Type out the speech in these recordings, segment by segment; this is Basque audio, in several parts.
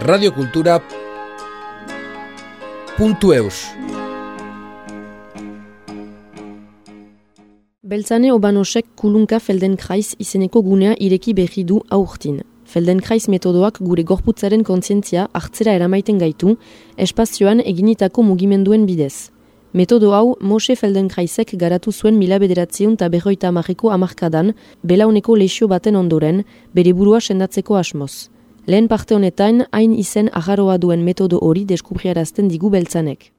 radiokultura puntu eus. Beltzane Obanosek kulunka Feldenkrais izeneko gunea ireki berri du aurtin. Feldenkrais metodoak gure gorputzaren kontzientzia hartzera eramaiten gaitu, espazioan eginitako mugimenduen bidez. Metodo hau Moshe Feldenkraisek garatu zuen mila bederatziun eta berroita amarreko amarkadan, belauneko lexio baten ondoren, bere burua sendatzeko asmoz. Lehen parte honetan, hain izen agarroa duen metodo hori deskubriarazten digu beltzanek.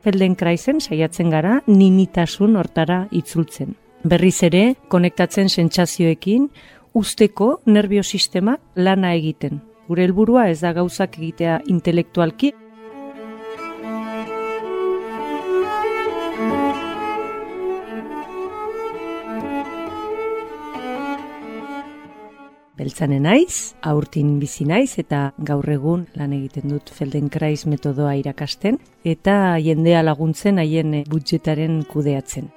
Feldenkraisen saiatzen gara ninitasun hortara itzultzen. Berriz ere, konektatzen sentsazioekin, usteko nerviosistema lana egiten. Gure helburua ez da gauzak egitea intelektualki, beltzane naiz, aurtin bizi naiz eta gaur egun lan egiten dut Feldenkrais metodoa irakasten eta jendea laguntzen haien budgetaren kudeatzen.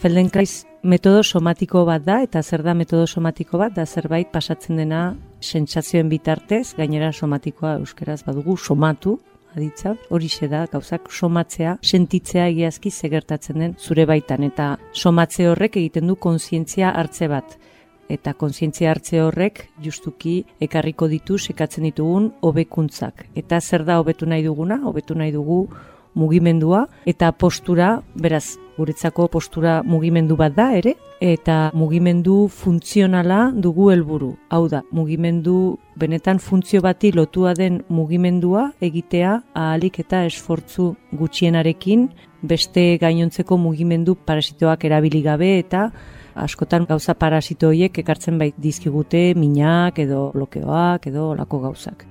Feldenkrais metodo somatiko bat da eta zer da metodo somatiko bat da zerbait pasatzen dena sentsazioen bitartez, gainera somatikoa euskeraz badugu somatu, aditza, hori da gauzak somatzea, sentitzea egiazki zegertatzen den zure baitan, eta somatze horrek egiten du kontzientzia hartze bat. Eta kontzientzia hartze horrek justuki ekarriko ditu sekatzen ditugun hobekuntzak. Eta zer da hobetu nahi duguna? Hobetu nahi dugu mugimendua eta postura, beraz, guretzako postura mugimendu bat da ere, eta mugimendu funtzionala dugu helburu. Hau da, mugimendu benetan funtzio bati lotua den mugimendua egitea ahalik eta esfortzu gutxienarekin beste gainontzeko mugimendu parasitoak erabili gabe eta askotan gauza parasito horiek ekartzen bait dizkigute minak edo blokeoak edo olako gauzak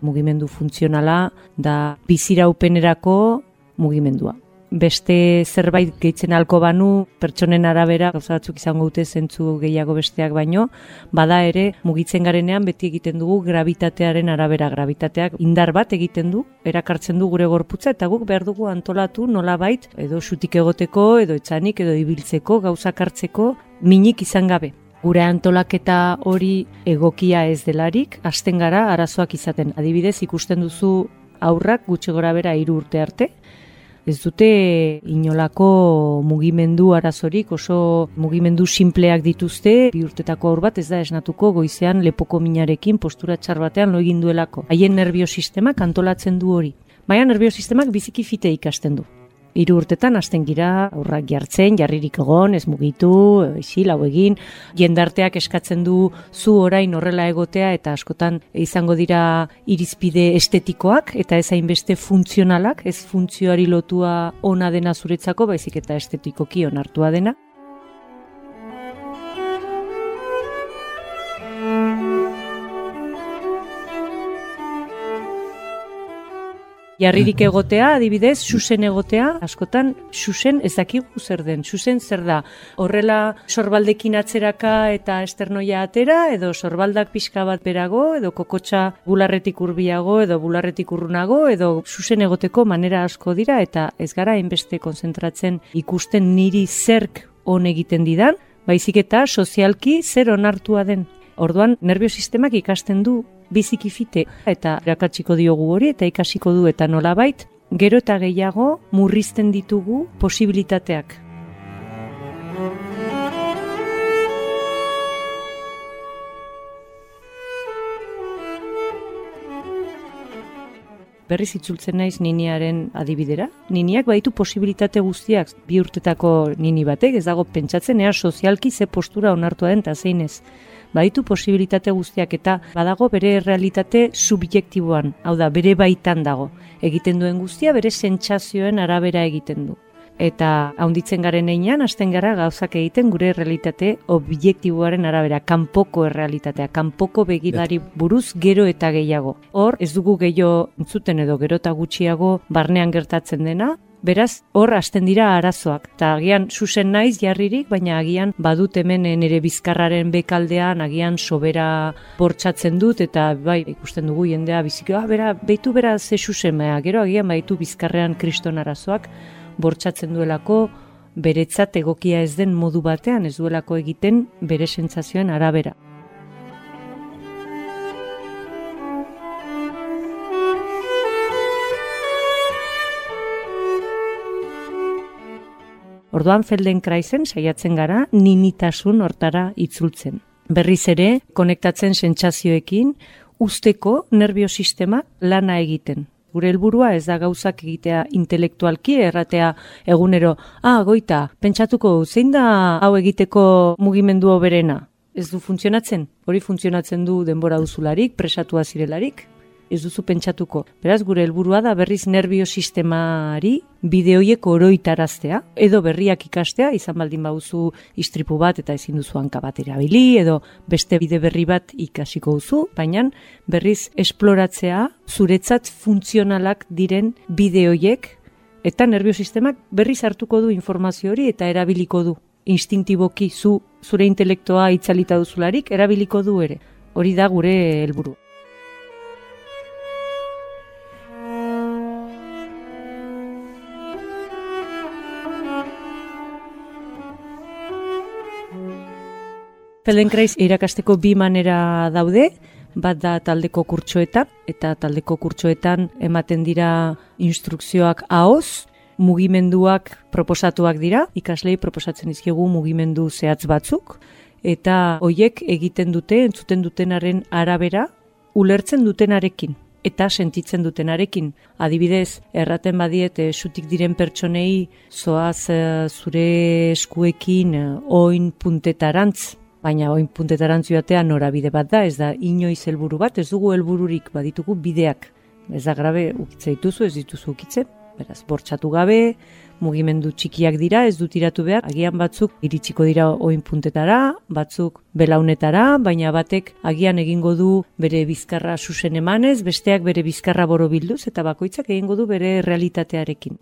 mugimendu funtzionala da biziraupenerako mugimendua. Beste zerbait gehitzen halko banu, pertsonen arabera, gauza batzuk izango dute zentzu gehiago besteak baino, bada ere mugitzen garenean beti egiten dugu gravitatearen arabera. Gravitateak indar bat egiten du, erakartzen du gure gorputza, eta guk behar dugu antolatu nolabait, edo xutik egoteko, edo etxanik, edo ibiltzeko, gauzak hartzeko, minik izan gabe gure antolaketa hori egokia ez delarik, hasten gara arazoak izaten. Adibidez, ikusten duzu aurrak gutxi gora bera hiru urte arte, ez dute inolako mugimendu arazorik, oso mugimendu simpleak dituzte, bi urtetako aur bat ez da esnatuko goizean lepoko minarekin postura txar batean lo egin duelako. Haien nerviosistemak antolatzen du hori. Baina nerviosistemak biziki fite ikasten du hiru urtetan hasten gira aurrak jartzen, jarririk egon, ez mugitu, isil, hau egin, jendarteak eskatzen du zu orain horrela egotea eta askotan izango dira irizpide estetikoak eta ez hainbeste funtzionalak, ez funtzioari lotua ona dena zuretzako, baizik eta estetikoki onartua dena. Jarririk egotea, adibidez, susen egotea, askotan, susen ez dakigu zer den, susen zer da, horrela sorbaldekin atzeraka eta esternoia atera, edo sorbaldak pixka bat berago, edo kokotxa bularretik urbiago, edo bularretik urrunago, edo susen egoteko manera asko dira, eta ez gara hainbeste konzentratzen ikusten niri zerk on egiten didan, baizik eta sozialki zer onartua den. Orduan, nerviosistemak ikasten du biziki fite eta irakatsiko diogu hori eta ikasiko du eta nolabait, gero eta gehiago murrizten ditugu posibilitateak. Berriz itzultzen naiz niniaren adibidera. Niniak baitu posibilitate guztiak bi urtetako nini batek, ez dago pentsatzen ea sozialki ze postura onartua den eta zein ez baditu posibilitate guztiak eta badago bere realitate subjektiboan, hau da, bere baitan dago. Egiten duen guztia bere sentsazioen arabera egiten du. Eta haunditzen garen einean, hasten gara gauzak egiten gure realitate objektiboaren arabera, kanpoko errealitatea, kanpoko begirari buruz gero eta gehiago. Hor, ez dugu gehiago entzuten edo gero eta gutxiago barnean gertatzen dena, Beraz, hor hasten dira arazoak. Eta agian susen naiz jarririk, baina agian badut hemen nire bizkarraren bekaldean, agian sobera bortsatzen dut, eta bai, ikusten dugu jendea biziko, ah, bera, beitu bera ze susen, gero agian baitu bizkarrean kriston arazoak, bortsatzen duelako beretzat egokia ez den modu batean ez duelako egiten bere sentsazioen arabera. Orduan Feldenkraisen saiatzen gara ninitasun hortara itzultzen. Berriz ere, konektatzen sentsazioekin, usteko nerviosistema lana egiten. Gure helburua ez da gauzak egitea intelektualki erratea egunero, ah, goita, pentsatuko, zein da hau egiteko mugimendu oberena? Ez du funtzionatzen? Hori funtzionatzen du denbora duzularik, presatua zirelarik? Ez duzu pentsatuko. Beraz, gure helburua da berriz nervio sistemari bideoiek oroitaraztea, edo berriak ikastea, izan baldin bauzu istripu bat eta ezin duzu hanka bat erabili, edo beste bide berri bat ikasiko duzu, baina berriz esploratzea zuretzat funtzionalak diren bideoiek eta nervio sistemak berriz hartuko du informazio hori eta erabiliko du instintiboki zu zure intelektoa itzalita duzularik erabiliko du ere. Hori da gure helburu. Feldenkrais irakasteko bi manera daude, bat da taldeko kurtsoetan, eta taldeko kurtsoetan ematen dira instrukzioak ahoz, mugimenduak proposatuak dira, ikaslei proposatzen izkigu mugimendu zehatz batzuk, eta hoiek egiten dute, entzuten dutenaren arabera, ulertzen dutenarekin eta sentitzen dutenarekin. Adibidez, erraten badiet, e, sutik diren pertsonei, zoaz eh, zure eskuekin e, oin puntetarantz, baina oin puntetarantzu joatean norabide bat da, ez da inoiz helburu bat, ez dugu helbururik baditugu bideak. Ez da grabe ukitza dituzu, ez dituzu ukitzen, beraz, bortxatu gabe, mugimendu txikiak dira, ez dut iratu behar, agian batzuk iritsiko dira oin puntetara, batzuk belaunetara, baina batek agian egingo du bere bizkarra susen emanez, besteak bere bizkarra borobilduz, eta bakoitzak egingo du bere realitatearekin.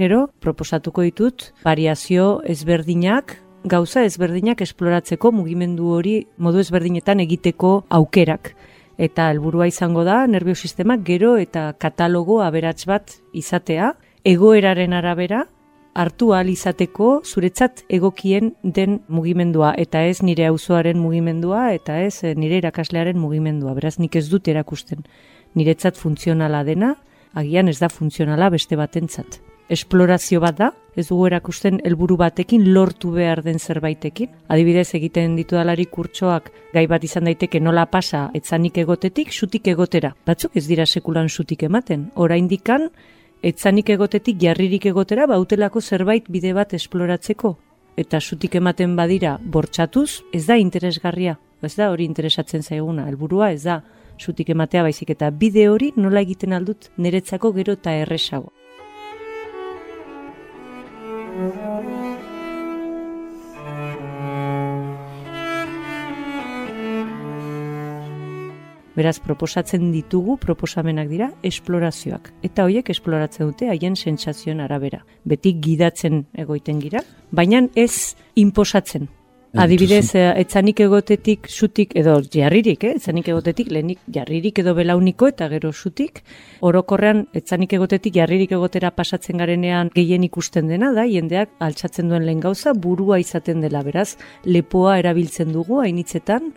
Gero, proposatuko ditut, variazio ezberdinak, gauza ezberdinak esploratzeko mugimendu hori modu ezberdinetan egiteko aukerak. Eta helburua izango da, nerviosistemak gero eta katalogo aberats bat izatea, egoeraren arabera, hartu ahal izateko zuretzat egokien den mugimendua eta ez nire auzoaren mugimendua eta ez eh, nire irakaslearen mugimendua. Beraz nik ez dut erakusten niretzat funtzionala dena, agian ez da funtzionala beste batentzat esplorazio bat da, ez dugu erakusten helburu batekin lortu behar den zerbaitekin. Adibidez egiten ditu dalari kurtsoak gai bat izan daiteke nola pasa etzanik egotetik, sutik egotera. Batzuk ez dira sekulan sutik ematen. Oraindikan etzanik egotetik jarririk egotera bautelako zerbait bide bat esploratzeko. Eta sutik ematen badira bortxatuz, ez da interesgarria. Ez da hori interesatzen zaiguna. Helburua ez da sutik ematea baizik eta bide hori nola egiten aldut niretzako gero eta erresago. Beraz, proposatzen ditugu, proposamenak dira, esplorazioak. Eta horiek esploratzen dute haien sentsazioen arabera. Betik gidatzen egoiten gira, baina ez inposatzen. Adibidez, eh, etzanik egotetik, sutik, edo jarririk, eh? etzanik egotetik, lehenik jarririk edo belauniko eta gero sutik. Orokorrean, etzanik egotetik, jarririk egotera pasatzen garenean gehien ikusten dena da, jendeak altxatzen duen lehen gauza, burua izaten dela, beraz, lepoa erabiltzen dugu, hainitzetan,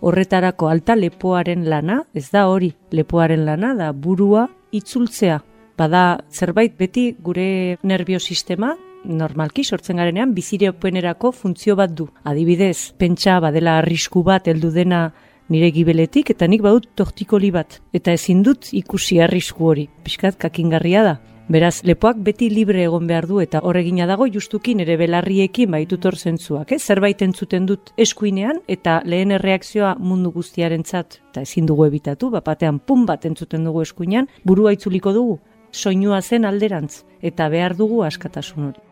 horretarako alta lepoaren lana, ez da hori, lepoaren lana, da burua itzultzea. Bada, zerbait beti gure nerviosistema, normalki sortzen garenean bizireopenerako funtzio bat du. Adibidez, pentsa badela arrisku bat heldu dena nire gibeletik eta nik badut tortikoli bat. Eta ezin dut ikusi arrisku hori. Piskat kakingarria da. Beraz, lepoak beti libre egon behar du eta horregina dago justukin ere belarriekin baitut hor zentzuak, eh? zerbait entzuten dut eskuinean eta lehen erreakzioa mundu guztiaren zat, eta ezin dugu ebitatu, bapatean pun bat entzuten dugu eskuinean, burua itzuliko dugu, soinua zen alderantz eta behar dugu askatasun hori.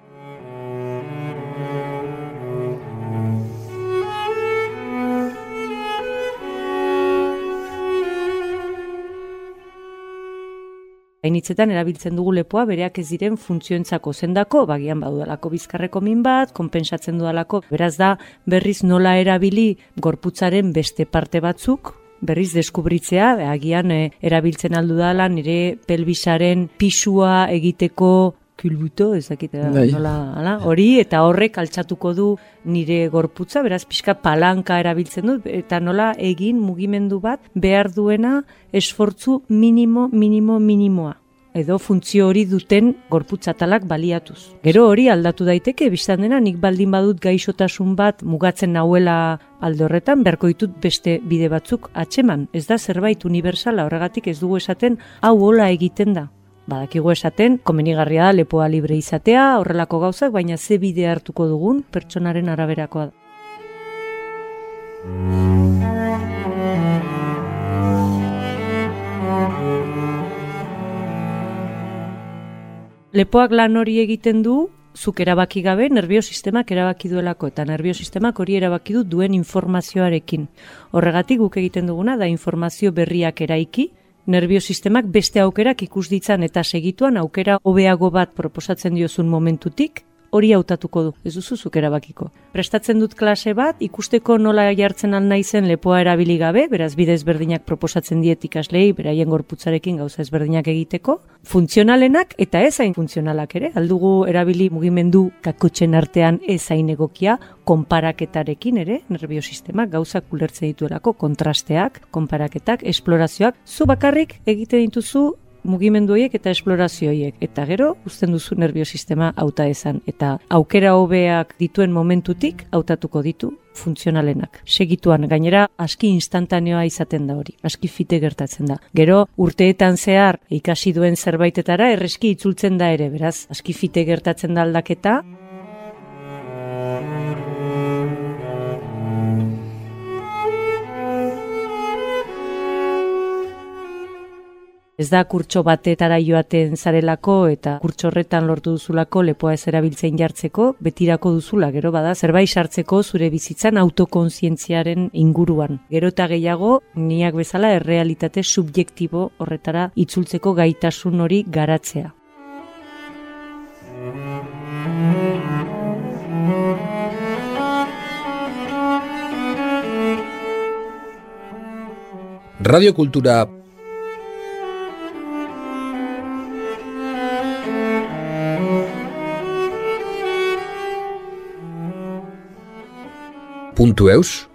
Hainitzetan erabiltzen dugu lepoa bereak ez diren funtzioentzako zendako, bagian badudalako bizkarreko min bat, konpensatzen dudalako, beraz da berriz nola erabili gorputzaren beste parte batzuk, berriz deskubritzea, agian e, erabiltzen aldu dala nire pelbisaren pisua egiteko kulbuto, ezakit bai. nola, ala, hori, eta horrek altxatuko du nire gorputza, beraz pixka palanka erabiltzen du, eta nola egin mugimendu bat behar duena esfortzu minimo, minimo, minimoa edo funtzio hori duten gorputzatalak baliatuz. Gero hori aldatu daiteke, biztan dena nik baldin badut gaixotasun bat mugatzen nahuela alde horretan, berko ditut beste bide batzuk atxeman. Ez da zerbait universala horregatik ez dugu esaten hau hola egiten da. Badakigu esaten, komenigarria da lepoa libre izatea, horrelako gauzak, baina ze bide hartuko dugun pertsonaren araberakoa da. Lepoak lan hori egiten du, zuk erabaki gabe, nervio sistemak erabaki duelako, eta nervio sistemak hori erabaki du duen informazioarekin. Horregatik guk egiten duguna da informazio berriak eraiki, nervio sistemak beste aukerak ikus ditzan eta segituan aukera hobeago bat proposatzen diozun momentutik, hori hautatuko du, ez duzuzuk erabakiko. Prestatzen dut klase bat, ikusteko nola jartzen al naizen lepoa erabili gabe, beraz bidez berdinak proposatzen diet ikaslei, beraien gorputzarekin gauza ezberdinak egiteko, funtzionalenak eta ez hain funtzionalak ere, aldugu erabili mugimendu kakotxen artean ez hain egokia, konparaketarekin ere, nerviosistemak gauzak ulertzen dituelako, kontrasteak, konparaketak, esplorazioak, zu bakarrik egite dituzu mugimendu horiek eta esplorazio horiek eta gero uzten duzu nerviosistema hauta esan eta aukera hobeak dituen momentutik hautatuko ditu funtzionalenak. Segituan gainera aski instantaneoa izaten da hori, aski fite gertatzen da. Gero urteetan zehar ikasi duen zerbaitetara erreski itzultzen da ere, beraz, aski fite gertatzen da aldaketa. Ez da kurtso batetara joaten zarelako eta kurtso horretan lortu duzulako lepoa ez erabiltzen jartzeko, betirako duzula, gero bada, zerbait sartzeko zure bizitzan autokonzientziaren inguruan. Gero eta gehiago, niak bezala errealitate subjektibo horretara itzultzeko gaitasun hori garatzea. Radiokultura Punto Eus?